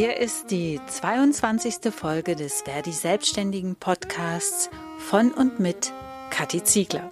Hier ist die 22. Folge des Verdi Selbstständigen Podcasts von und mit Kathi Ziegler.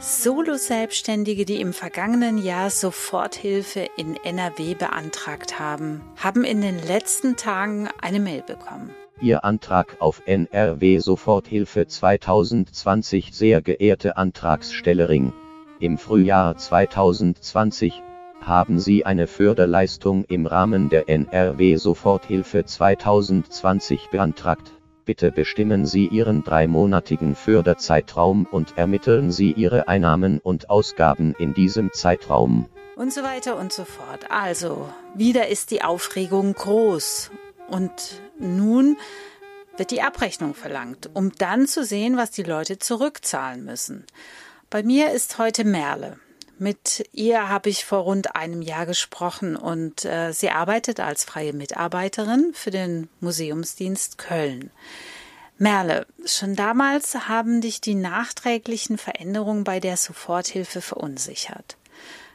Solo-Selbstständige, die im vergangenen Jahr Soforthilfe in NRW beantragt haben, haben in den letzten Tagen eine Mail bekommen. Ihr Antrag auf NRW Soforthilfe 2020, sehr geehrte Antragstellerin. Im Frühjahr 2020 haben Sie eine Förderleistung im Rahmen der NRW Soforthilfe 2020 beantragt. Bitte bestimmen Sie Ihren dreimonatigen Förderzeitraum und ermitteln Sie Ihre Einnahmen und Ausgaben in diesem Zeitraum. Und so weiter und so fort. Also, wieder ist die Aufregung groß. Und nun wird die Abrechnung verlangt, um dann zu sehen, was die Leute zurückzahlen müssen. Bei mir ist heute Merle. Mit ihr habe ich vor rund einem Jahr gesprochen und äh, sie arbeitet als freie Mitarbeiterin für den Museumsdienst Köln. Merle, schon damals haben dich die nachträglichen Veränderungen bei der Soforthilfe verunsichert.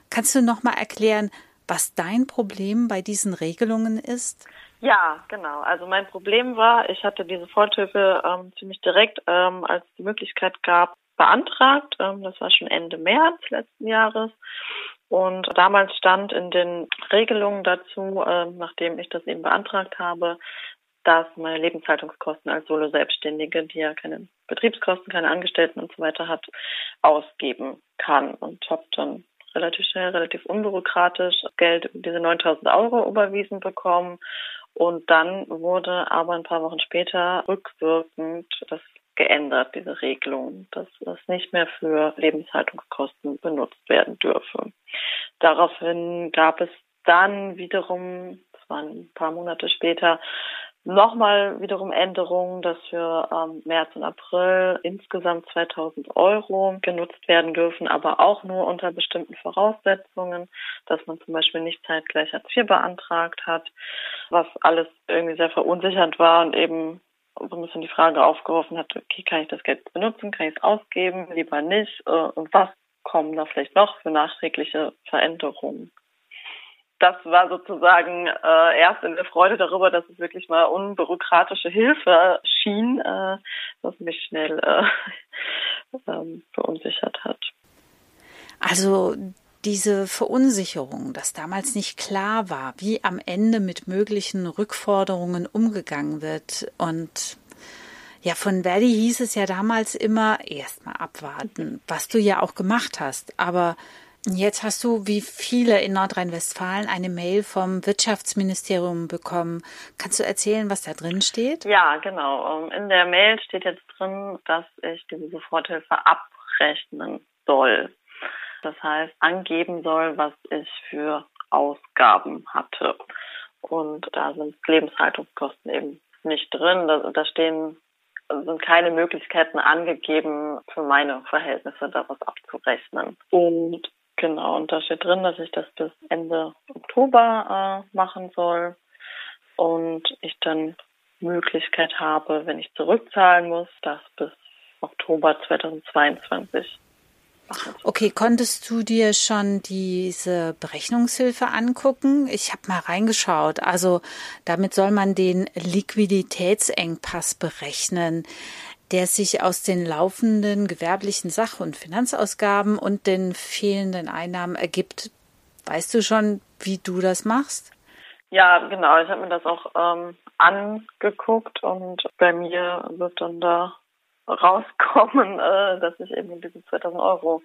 Kannst du noch mal erklären, was dein Problem bei diesen Regelungen ist? Ja, genau. Also mein Problem war, ich hatte diese Soforthilfe ähm, ziemlich direkt, ähm, als die Möglichkeit gab, beantragt. Ähm, das war schon Ende März letzten Jahres. Und damals stand in den Regelungen dazu, äh, nachdem ich das eben beantragt habe, dass meine Lebenshaltungskosten als Solo-Selbstständige, die ja keine Betriebskosten, keine Angestellten und so weiter hat, ausgeben kann. Und habe dann relativ schnell, relativ unbürokratisch Geld, diese 9000 Euro überwiesen bekommen. Und dann wurde aber ein paar Wochen später rückwirkend das geändert, diese Regelung, dass das nicht mehr für Lebenshaltungskosten benutzt werden dürfe. Daraufhin gab es dann wiederum, das waren ein paar Monate später, nochmal wiederum Änderungen, dass für ähm, März und April insgesamt 2000 Euro genutzt werden dürfen, aber auch nur unter bestimmten Voraussetzungen, dass man zum Beispiel nicht zeitgleich Hartz IV beantragt hat, was alles irgendwie sehr verunsichernd war und eben so ein bisschen die Frage aufgeworfen hat, okay, kann ich das Geld benutzen, kann ich es ausgeben, lieber nicht äh, und was kommen da vielleicht noch für nachträgliche Veränderungen? Das war sozusagen äh, erst in der Freude darüber, dass es wirklich mal unbürokratische Hilfe schien, äh, was mich schnell äh, ähm, verunsichert hat. Also diese Verunsicherung, dass damals nicht klar war, wie am Ende mit möglichen Rückforderungen umgegangen wird. Und ja, von Verdi hieß es ja damals immer erstmal abwarten, was du ja auch gemacht hast. Aber jetzt hast du, wie viele in Nordrhein-Westfalen, eine Mail vom Wirtschaftsministerium bekommen. Kannst du erzählen, was da drin steht? Ja, genau. Ähm, in der Mail steht jetzt drin, dass ich diese Soforthilfe abrechnen soll. Das heißt, angeben soll, was ich für Ausgaben hatte. Und da sind Lebenshaltungskosten eben nicht drin. Da, da stehen sind keine Möglichkeiten angegeben, für meine Verhältnisse daraus abzurechnen. Und genau, und da steht drin, dass ich das bis Ende Oktober äh, machen soll und ich dann Möglichkeit habe, wenn ich zurückzahlen muss, das bis Oktober 2022 Okay, konntest du dir schon diese Berechnungshilfe angucken? Ich habe mal reingeschaut. Also damit soll man den Liquiditätsengpass berechnen, der sich aus den laufenden gewerblichen Sach- und Finanzausgaben und den fehlenden Einnahmen ergibt. Weißt du schon, wie du das machst? Ja, genau. Ich habe mir das auch ähm, angeguckt und bei mir wird dann da rauskommen, äh, dass ich eben diese 2000 Euro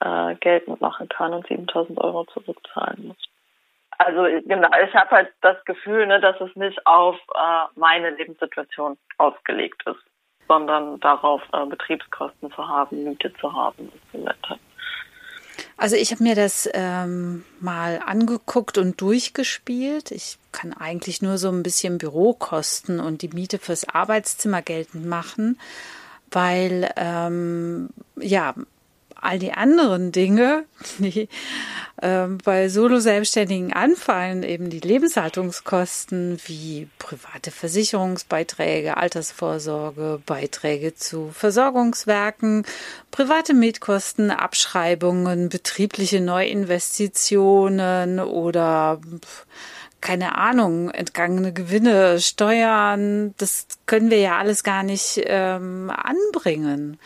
äh, geltend machen kann und 7000 Euro zurückzahlen muss. Also genau, ich habe halt das Gefühl, ne, dass es nicht auf äh, meine Lebenssituation ausgelegt ist, sondern darauf, äh, Betriebskosten zu haben, Miete zu haben und so weiter. Also ich habe mir das ähm, mal angeguckt und durchgespielt. Ich kann eigentlich nur so ein bisschen Bürokosten und die Miete fürs Arbeitszimmer geltend machen, weil ähm, ja all die anderen Dinge, die äh, bei Solo-Selbstständigen anfallen, eben die Lebenshaltungskosten wie private Versicherungsbeiträge, Altersvorsorge, Beiträge zu Versorgungswerken, private Mietkosten, Abschreibungen, betriebliche Neuinvestitionen oder keine Ahnung, entgangene Gewinne, Steuern, das können wir ja alles gar nicht ähm, anbringen.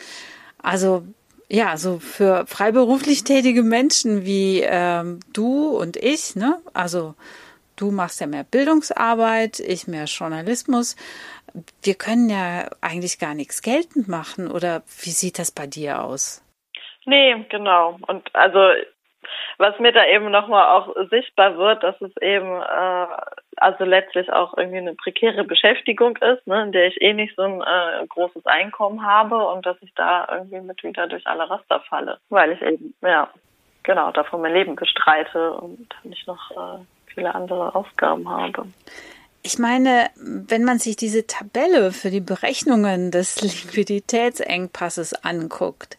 Also ja, so für freiberuflich tätige Menschen wie ähm, du und ich, ne? Also du machst ja mehr Bildungsarbeit, ich mehr Journalismus. Wir können ja eigentlich gar nichts geltend machen. Oder wie sieht das bei dir aus? Nee, genau. Und also was mir da eben nochmal auch sichtbar wird, dass es eben äh, also letztlich auch irgendwie eine prekäre Beschäftigung ist, ne, in der ich eh nicht so ein äh, großes Einkommen habe und dass ich da irgendwie mit wieder durch alle Raster falle, weil ich eben, ja, genau, davon mein Leben bestreite und nicht noch äh, viele andere Aufgaben habe. Ich meine, wenn man sich diese Tabelle für die Berechnungen des Liquiditätsengpasses anguckt,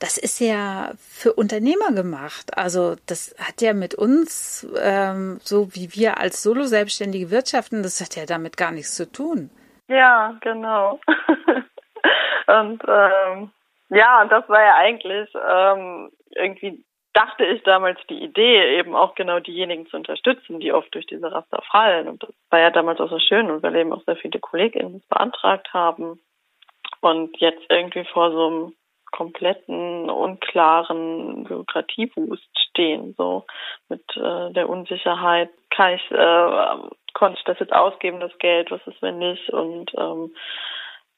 das ist ja für Unternehmer gemacht. Also das hat ja mit uns, ähm, so wie wir als Solo-Selbstständige wirtschaften, das hat ja damit gar nichts zu tun. Ja, genau. und ähm, ja, das war ja eigentlich ähm, irgendwie dachte ich damals die Idee, eben auch genau diejenigen zu unterstützen, die oft durch diese Raster fallen. Und das war ja damals auch so schön und weil eben auch sehr viele KollegInnen beantragt haben. Und jetzt irgendwie vor so einem kompletten, unklaren Bürokratiewust stehen, so mit äh, der Unsicherheit, kann ich, äh, konnte ich das jetzt ausgeben, das Geld, was ist, wenn nicht? Und ähm,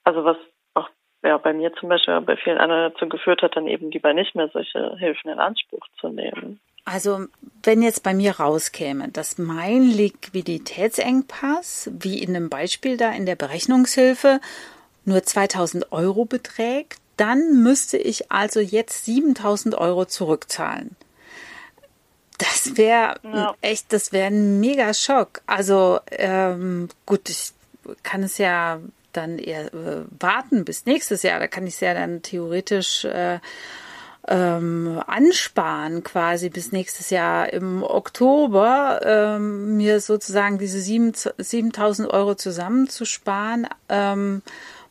also was auch ja, bei mir zum Beispiel bei vielen anderen dazu geführt hat, dann eben lieber nicht mehr solche Hilfen in Anspruch zu nehmen. Also wenn jetzt bei mir rauskäme, dass mein Liquiditätsengpass, wie in dem Beispiel da in der Berechnungshilfe, nur 2000 Euro beträgt, dann müsste ich also jetzt 7000 Euro zurückzahlen. Das wäre ja. echt, das wäre ein mega Schock. Also ähm, gut, ich kann es ja dann eher äh, warten bis nächstes Jahr. Da kann ich es ja dann theoretisch äh, ähm, ansparen, quasi bis nächstes Jahr im Oktober, ähm, mir sozusagen diese 7000 Euro zusammenzusparen. Ähm,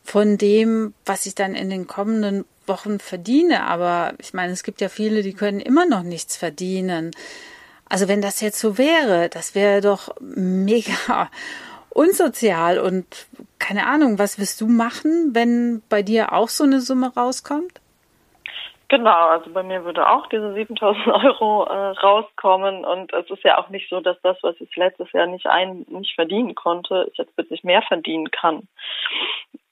von dem, was ich dann in den kommenden Wochen verdiene. Aber ich meine, es gibt ja viele, die können immer noch nichts verdienen. Also wenn das jetzt so wäre, das wäre doch mega unsozial und keine Ahnung, was wirst du machen, wenn bei dir auch so eine Summe rauskommt? Genau, also bei mir würde auch diese 7000 Euro äh, rauskommen und es ist ja auch nicht so, dass das, was ich letztes Jahr nicht ein, nicht verdienen konnte, ich jetzt plötzlich mehr verdienen kann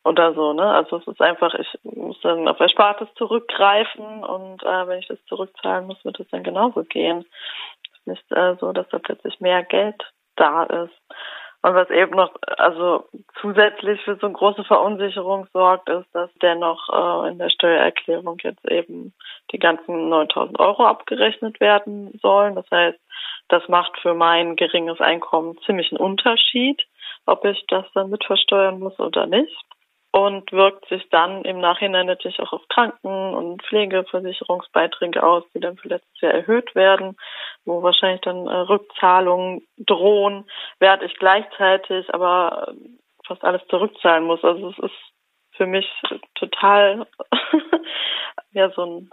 oder so, ne? Also es ist einfach, ich muss dann auf Erspartes zurückgreifen und äh, wenn ich das zurückzahlen muss, wird es dann genauso gehen. Nicht äh, so, dass da plötzlich mehr Geld da ist. Und was eben noch, also zusätzlich für so eine große Verunsicherung sorgt, ist, dass dennoch äh, in der Steuererklärung jetzt eben die ganzen 9000 Euro abgerechnet werden sollen. Das heißt, das macht für mein geringes Einkommen ziemlich einen Unterschied, ob ich das dann mitversteuern muss oder nicht und wirkt sich dann im Nachhinein natürlich auch auf Kranken- und Pflegeversicherungsbeiträge aus, die dann für letztes Jahr erhöht werden, wo wahrscheinlich dann äh, Rückzahlungen drohen, während ich gleichzeitig aber äh, fast alles zurückzahlen muss. Also es ist für mich total ja so ein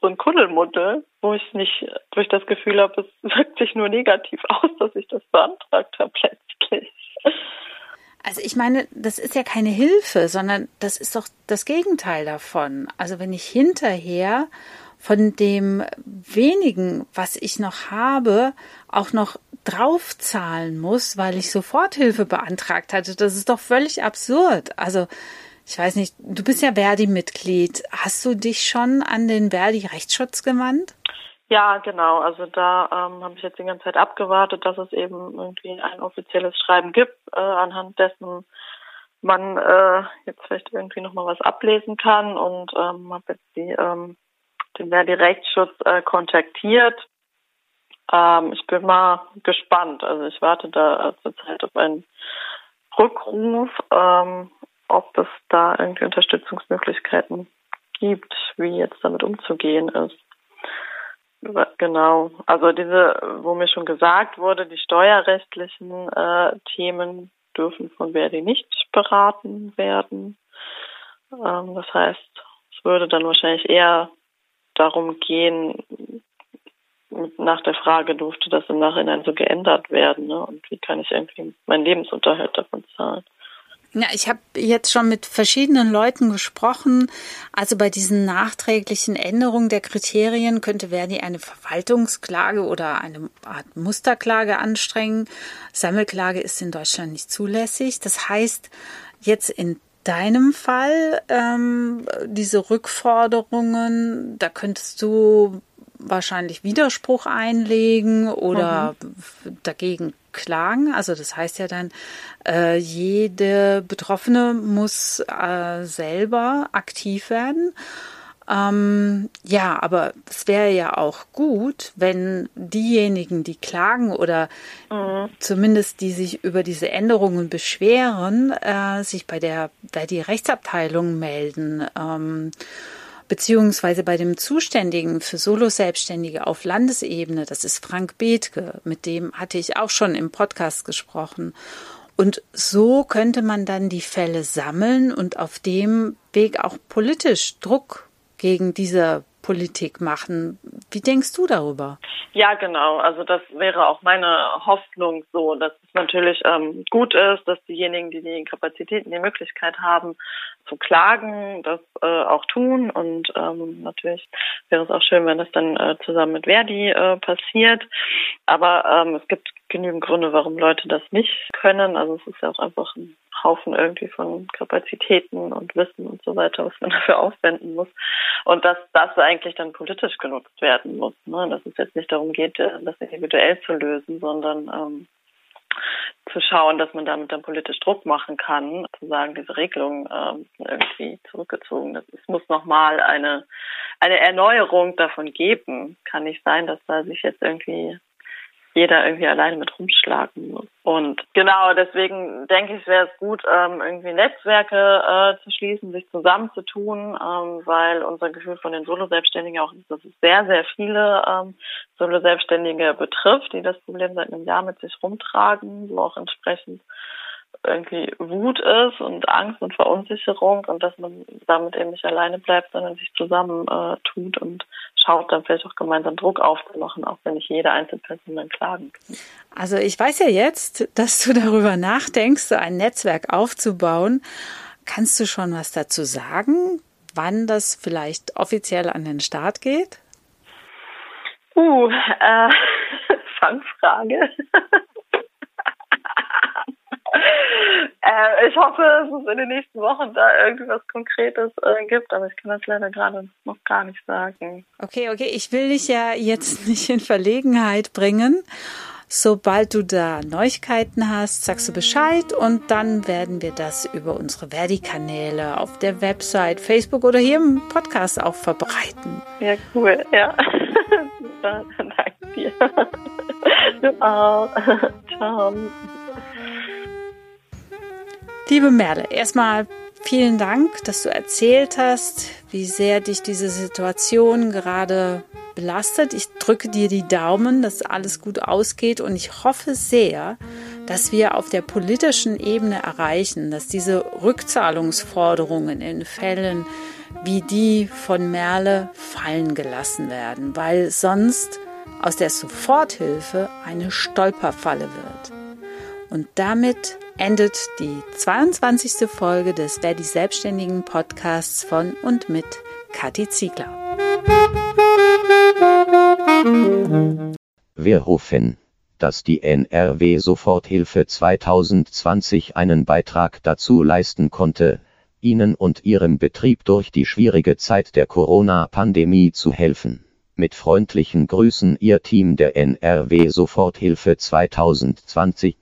so ein Kuddelmuddel, wo ich nicht, ich das Gefühl habe, es wirkt sich nur negativ aus, dass ich das beantragt habe letztlich. Also ich meine, das ist ja keine Hilfe, sondern das ist doch das Gegenteil davon. Also wenn ich hinterher von dem wenigen, was ich noch habe, auch noch draufzahlen muss, weil ich Soforthilfe beantragt hatte, das ist doch völlig absurd. Also ich weiß nicht, du bist ja Verdi-Mitglied. Hast du dich schon an den Verdi-Rechtsschutz gewandt? Ja, genau. Also da ähm, habe ich jetzt die ganze Zeit abgewartet, dass es eben irgendwie ein offizielles Schreiben gibt, äh, anhand dessen man äh, jetzt vielleicht irgendwie nochmal was ablesen kann und ähm, habe jetzt die, ähm, den Verdi-Rechtsschutz äh, kontaktiert. Ähm, ich bin mal gespannt. Also ich warte da zurzeit auf einen Rückruf, ähm, ob es da irgendwie Unterstützungsmöglichkeiten gibt, wie jetzt damit umzugehen ist. Genau. Also diese, wo mir schon gesagt wurde, die steuerrechtlichen äh, Themen dürfen von Verdi nicht beraten werden. Ähm, das heißt, es würde dann wahrscheinlich eher darum gehen, nach der Frage, durfte das im Nachhinein so geändert werden? Ne? Und wie kann ich irgendwie meinen Lebensunterhalt davon zahlen? Ja, ich habe jetzt schon mit verschiedenen Leuten gesprochen. Also bei diesen nachträglichen Änderungen der Kriterien könnte Verdi eine Verwaltungsklage oder eine Art Musterklage anstrengen. Sammelklage ist in Deutschland nicht zulässig. Das heißt, jetzt in deinem Fall ähm, diese Rückforderungen, da könntest du wahrscheinlich Widerspruch einlegen oder mhm. dagegen klagen. Also das heißt ja dann, äh, jede Betroffene muss äh, selber aktiv werden. Ähm, ja, aber es wäre ja auch gut, wenn diejenigen, die klagen oder mhm. zumindest die sich über diese Änderungen beschweren, äh, sich bei der bei die Rechtsabteilung melden. Ähm, beziehungsweise bei dem Zuständigen für Solo-Selbstständige auf Landesebene, das ist Frank Bethke, mit dem hatte ich auch schon im Podcast gesprochen. Und so könnte man dann die Fälle sammeln und auf dem Weg auch politisch Druck gegen diese Politik machen. Wie denkst du darüber? Ja, genau. Also das wäre auch meine Hoffnung so, dass es natürlich ähm, gut ist, dass diejenigen, die die Kapazitäten, die Möglichkeit haben zu klagen, das äh, auch tun. Und ähm, natürlich wäre es auch schön, wenn das dann äh, zusammen mit Verdi äh, passiert. Aber ähm, es gibt genügend Gründe, warum Leute das nicht können. Also es ist ja auch einfach ein Haufen irgendwie von Kapazitäten und Wissen und so weiter, was man dafür aufwenden muss. Und dass das eigentlich dann politisch genutzt werden muss. Ne? Dass es jetzt nicht darum geht, äh, das individuell zu lösen, sondern ähm, zu schauen, dass man damit dann politisch Druck machen kann, zu sagen, diese Regelung ähm, irgendwie zurückgezogen. Das, es muss nochmal eine, eine Erneuerung davon geben. Kann nicht sein, dass da sich jetzt irgendwie jeder irgendwie alleine mit rumschlagen muss. Und genau, deswegen denke ich, wäre es gut, ähm, irgendwie Netzwerke äh, zu schließen, sich zusammenzutun, ähm, weil unser Gefühl von den Solo-Selbstständigen auch ist, dass es sehr, sehr viele ähm, Solo-Selbstständige betrifft, die das Problem seit einem Jahr mit sich rumtragen, wo auch entsprechend irgendwie Wut ist und Angst und Verunsicherung und dass man damit eben nicht alleine bleibt, sondern sich zusammen äh, tut und schaut, dann vielleicht auch gemeinsam Druck aufzumachen, auch wenn nicht jede Einzelperson dann klagen kann. Also ich weiß ja jetzt, dass du darüber nachdenkst, so ein Netzwerk aufzubauen. Kannst du schon was dazu sagen, wann das vielleicht offiziell an den Start geht? Uh, äh, Fangfrage. äh, ich hoffe, dass es in den nächsten Wochen da irgendwas Konkretes äh, gibt, aber ich kann das leider gerade noch gar nicht sagen. Okay, okay, ich will dich ja jetzt nicht in Verlegenheit bringen. Sobald du da Neuigkeiten hast, sagst du Bescheid und dann werden wir das über unsere Verdi-Kanäle auf der Website, Facebook oder hier im Podcast auch verbreiten. Ja, cool, ja. Super, danke dir. Du auch. Ciao. Liebe Merle, erstmal vielen Dank, dass du erzählt hast, wie sehr dich diese Situation gerade belastet. Ich drücke dir die Daumen, dass alles gut ausgeht und ich hoffe sehr, dass wir auf der politischen Ebene erreichen, dass diese Rückzahlungsforderungen in Fällen wie die von Merle fallen gelassen werden, weil sonst aus der Soforthilfe eine Stolperfalle wird. Und damit endet die 22. Folge des Wer die Selbstständigen Podcasts von und mit Kathi Ziegler. Wir hoffen, dass die NRW Soforthilfe 2020 einen Beitrag dazu leisten konnte, Ihnen und Ihrem Betrieb durch die schwierige Zeit der Corona-Pandemie zu helfen. Mit freundlichen Grüßen Ihr Team der NRW Soforthilfe 2020.